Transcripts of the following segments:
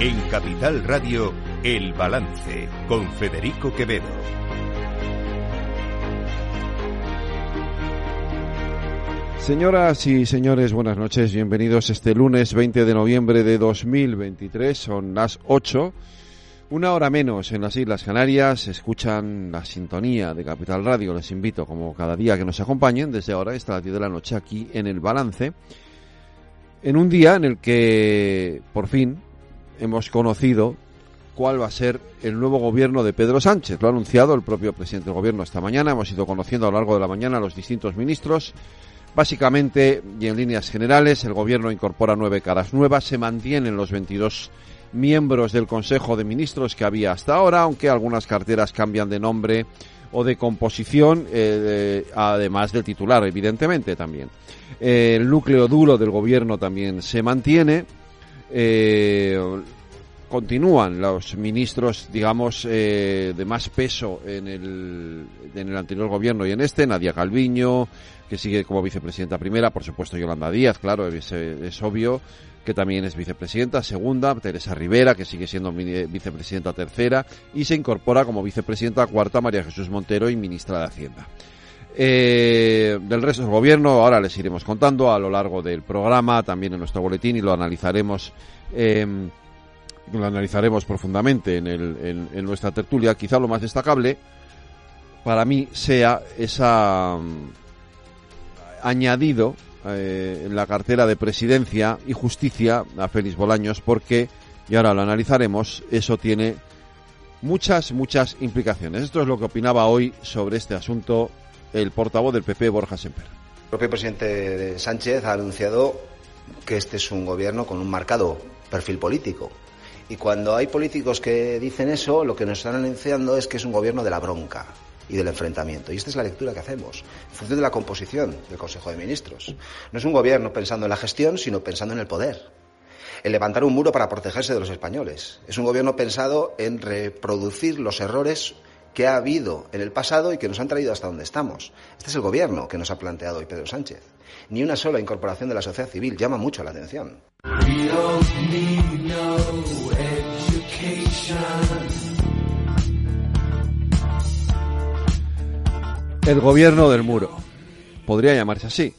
En Capital Radio, El Balance, con Federico Quevedo. Señoras y señores, buenas noches. Bienvenidos este lunes 20 de noviembre de 2023. Son las 8. Una hora menos en las Islas Canarias. Escuchan la sintonía de Capital Radio. Les invito, como cada día, que nos acompañen desde ahora hasta las 10 de la noche aquí en El Balance. En un día en el que, por fin, hemos conocido cuál va a ser el nuevo gobierno de Pedro Sánchez. Lo ha anunciado el propio presidente del gobierno esta mañana. Hemos ido conociendo a lo largo de la mañana a los distintos ministros. Básicamente y en líneas generales, el gobierno incorpora nueve caras nuevas, se mantienen los 22 miembros del Consejo de Ministros que había hasta ahora, aunque algunas carteras cambian de nombre o de composición, eh, además del titular, evidentemente también. Eh, el núcleo duro del gobierno también se mantiene. Eh, continúan los ministros, digamos, eh, de más peso en el, en el anterior gobierno y en este, Nadia Calviño, que sigue como vicepresidenta primera, por supuesto Yolanda Díaz, claro, es, es obvio que también es vicepresidenta segunda, Teresa Rivera, que sigue siendo vicepresidenta tercera, y se incorpora como vicepresidenta cuarta María Jesús Montero y ministra de Hacienda. Eh, del resto del gobierno, ahora les iremos contando a lo largo del programa, también en nuestro boletín, y lo analizaremos. Eh, lo analizaremos profundamente en, nuestra tertulia, quizá lo más destacable para mí sea esa um, añadido eh, en la cartera de presidencia y justicia a Félix Bolaños porque, y ahora lo analizaremos, eso tiene muchas, muchas implicaciones. Esto es lo que opinaba hoy sobre este asunto el portavoz del PP, Borja Semper. El propio presidente Sánchez ha anunciado que este es un gobierno con un marcado perfil político y cuando hay políticos que dicen eso, lo que nos están anunciando es que es un gobierno de la bronca y del enfrentamiento. Y esta es la lectura que hacemos, en función de la composición del Consejo de Ministros. No es un gobierno pensando en la gestión, sino pensando en el poder. En levantar un muro para protegerse de los españoles. Es un gobierno pensado en reproducir los errores que ha habido en el pasado y que nos han traído hasta donde estamos. Este es el gobierno que nos ha planteado hoy Pedro Sánchez. Ni una sola incorporación de la sociedad civil llama mucho la atención. El gobierno del muro. Podría llamarse así.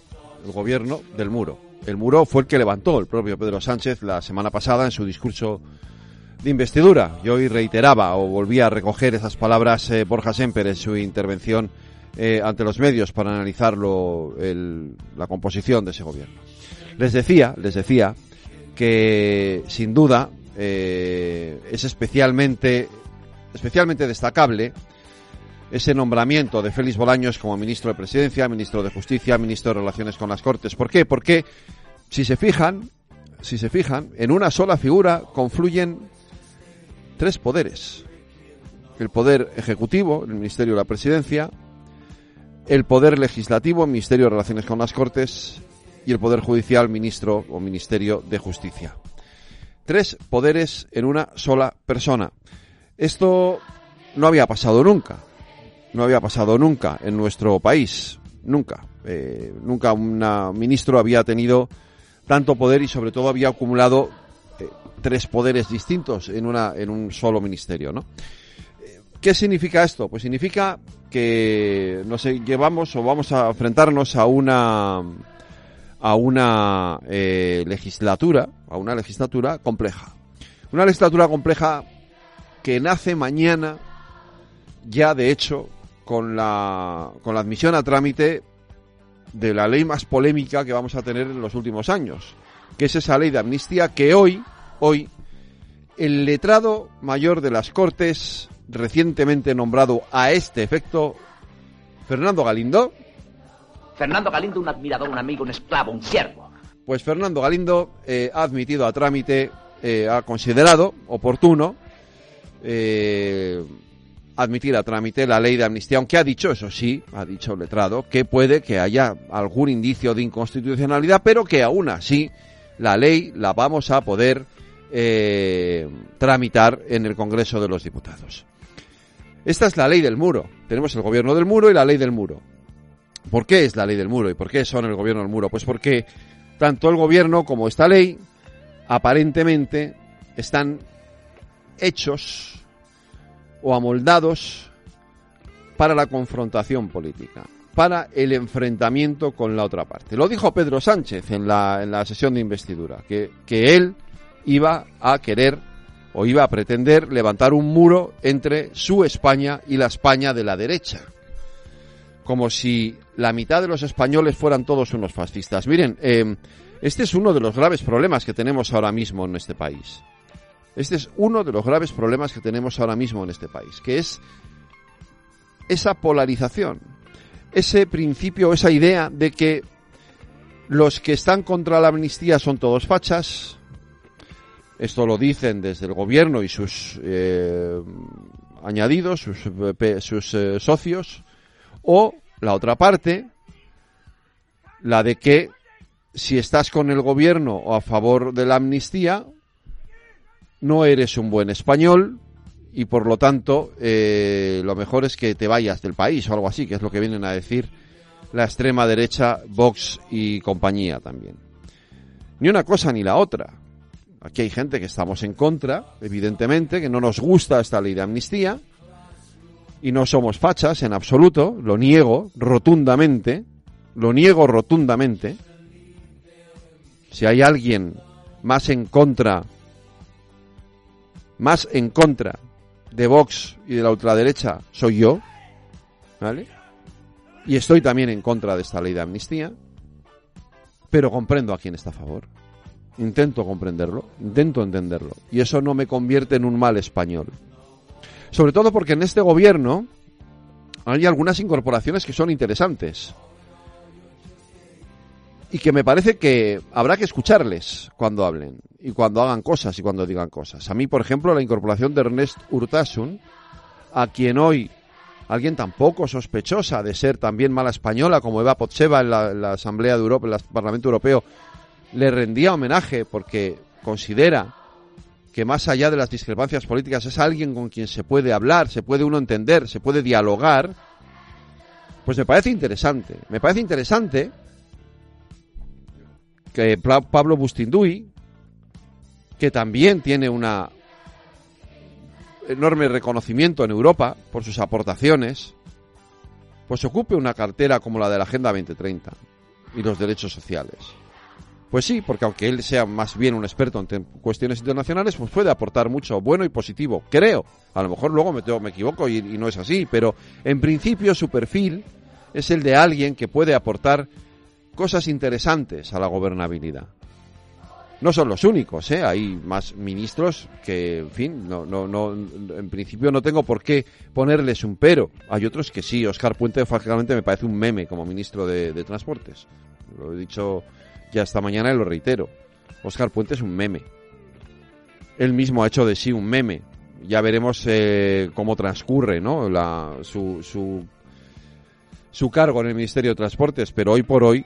El gobierno del muro. El muro fue el que levantó el propio Pedro Sánchez la semana pasada en su discurso de investidura. Y hoy reiteraba o volvía a recoger esas palabras eh, Borja Semper en su intervención eh, ante los medios para analizar la composición de ese gobierno. Les decía, les decía que sin duda eh, es especialmente, especialmente destacable ese nombramiento de Félix Bolaños como ministro de Presidencia, ministro de Justicia, ministro de Relaciones con las Cortes. ¿Por qué? Porque si se fijan, si se fijan, en una sola figura confluyen tres poderes. El poder ejecutivo, el Ministerio de la Presidencia, el poder legislativo, el Ministerio de Relaciones con las Cortes, y el poder judicial, ministro o Ministerio de Justicia. Tres poderes en una sola persona. Esto no había pasado nunca no había pasado nunca en nuestro país, nunca. Eh, nunca un ministro había tenido tanto poder y sobre todo había acumulado tres poderes distintos en, una, en un solo ministerio, ¿no? Eh, ¿Qué significa esto? Pues significa que nos llevamos o vamos a enfrentarnos a una a una legislatura, a una legislatura compleja. Una legislatura compleja que nace mañana ya de hecho con la, con la admisión a trámite de la ley más polémica que vamos a tener en los últimos años, que es esa ley de amnistía que hoy, hoy, el letrado mayor de las Cortes, recientemente nombrado a este efecto, Fernando Galindo. Fernando Galindo, un admirador, un amigo, un esclavo, un siervo. Pues Fernando Galindo eh, ha admitido a trámite, eh, ha considerado oportuno eh, admitir a trámite la ley de amnistía, aunque ha dicho, eso sí, ha dicho el letrado, que puede que haya algún indicio de inconstitucionalidad, pero que aún así la ley la vamos a poder eh, tramitar en el Congreso de los Diputados. Esta es la ley del muro. Tenemos el gobierno del muro y la ley del muro. ¿Por qué es la ley del muro y por qué son el gobierno del muro? Pues porque tanto el gobierno como esta ley aparentemente están hechos o amoldados para la confrontación política, para el enfrentamiento con la otra parte. Lo dijo Pedro Sánchez en la, en la sesión de investidura, que, que él iba a querer o iba a pretender levantar un muro entre su España y la España de la derecha. Como si la mitad de los españoles fueran todos unos fascistas. Miren, eh, este es uno de los graves problemas que tenemos ahora mismo en este país. Este es uno de los graves problemas que tenemos ahora mismo en este país, que es esa polarización, ese principio, esa idea de que los que están contra la amnistía son todos fachas. Esto lo dicen desde el gobierno y sus eh, añadidos, sus, eh, socios. O la otra parte, la de que si estás con el gobierno o a favor de la amnistía, no eres un buen español y por lo tanto eh, lo mejor es que te vayas del país o algo así, que es lo que vienen a decir la extrema derecha, Vox y compañía también. Ni una cosa ni la otra. Aquí hay gente que estamos en contra, evidentemente, que no nos gusta esta ley de amnistía y no somos fachas en absoluto, lo niego rotundamente, lo niego rotundamente. Si hay alguien más en contra más en contra de Vox y de la ultraderecha soy yo, ¿vale? Y estoy también en contra de esta ley de amnistía, pero comprendo a quien está a favor. Intento comprenderlo, intento entenderlo. Y eso no me convierte en un mal español. Sobre todo porque en este gobierno hay algunas incorporaciones que son interesantes y que me parece que habrá que escucharles cuando hablen y cuando hagan cosas y cuando digan cosas. A mí, por ejemplo, la incorporación de Ernest Urtasun, a quien hoy alguien tan poco sospechosa de ser también mala española como Eva Potseva en la, Asamblea de Europa, en el Parlamento Europeo, le rendía homenaje porque considera que más allá de las discrepancias políticas es alguien con quien se puede hablar, se puede uno entender, se puede dialogar, pues me parece interesante. Me parece interesante que Pablo Bustinduy, que también tiene una enorme reconocimiento en Europa por sus aportaciones, pues ocupe una cartera como la de la Agenda 2030 y los derechos sociales. Pues sí, porque aunque él sea más bien un experto en cuestiones internacionales, pues puede aportar mucho bueno y positivo, creo. A lo mejor luego me, me equivoco y no es así, pero en principio su perfil es el de alguien que puede aportar cosas interesantes a la gobernabilidad. No son los únicos, ¿eh? hay más ministros que, en fin, no, no, no, en principio no tengo por qué ponerles un pero. Hay otros que sí, Oscar Puente francamente me parece un meme como ministro de, Transportes. Lo he dicho ya esta mañana y lo reitero. Oscar Puente es un meme. Él mismo ha hecho de sí un meme. Ya veremos eh, cómo transcurre ¿no? Su, su, su cargo en el Ministerio de Transportes, pero hoy por hoy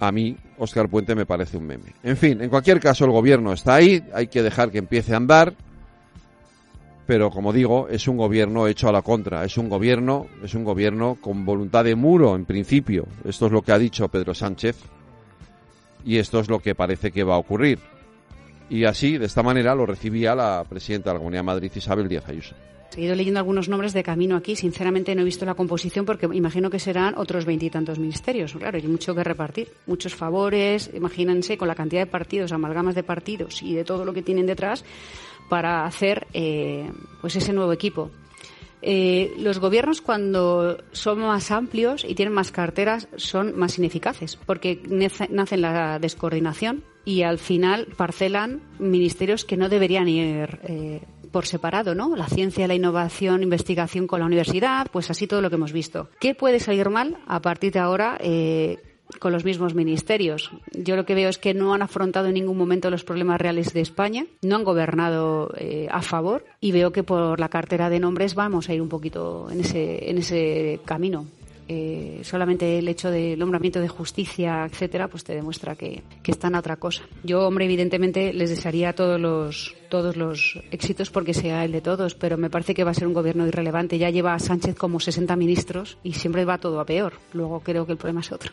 a mí Oscar Puente me parece un meme. En fin, en cualquier caso el gobierno está ahí, hay que dejar que empiece a andar, pero como digo, es un gobierno hecho a la contra, es un gobierno, es un gobierno con voluntad de muro en principio. Esto es lo que ha dicho Pedro Sánchez y esto es lo que parece que va a ocurrir. Y así, de esta manera, lo recibía la presidenta de la Comunidad Madrid, Isabel Díaz Ayuso. He ido leyendo algunos nombres de camino aquí. Sinceramente no he visto la composición porque imagino que serán otros veintitantos ministerios. Claro, hay mucho que repartir, muchos favores. Imagínense con la cantidad de partidos, amalgamas de partidos y de todo lo que tienen detrás para hacer eh, pues ese nuevo equipo. Eh, los gobiernos cuando son más amplios y tienen más carteras son más ineficaces porque nacen la descoordinación y al final parcelan ministerios que no deberían ir eh, por separado, ¿no? La ciencia, la innovación, investigación con la universidad, pues así todo lo que hemos visto. ¿Qué puede salir mal a partir de ahora? Eh, con los mismos ministerios. Yo lo que veo es que no han afrontado en ningún momento los problemas reales de España, no han gobernado eh, a favor y veo que por la cartera de nombres vamos a ir un poquito en ese, en ese camino. Eh, solamente el hecho del nombramiento de justicia, etcétera, pues te demuestra que, que están a otra cosa. Yo, hombre, evidentemente les desearía todos los, todos los éxitos porque sea el de todos, pero me parece que va a ser un gobierno irrelevante. Ya lleva a Sánchez como 60 ministros y siempre va todo a peor. Luego creo que el problema es otro.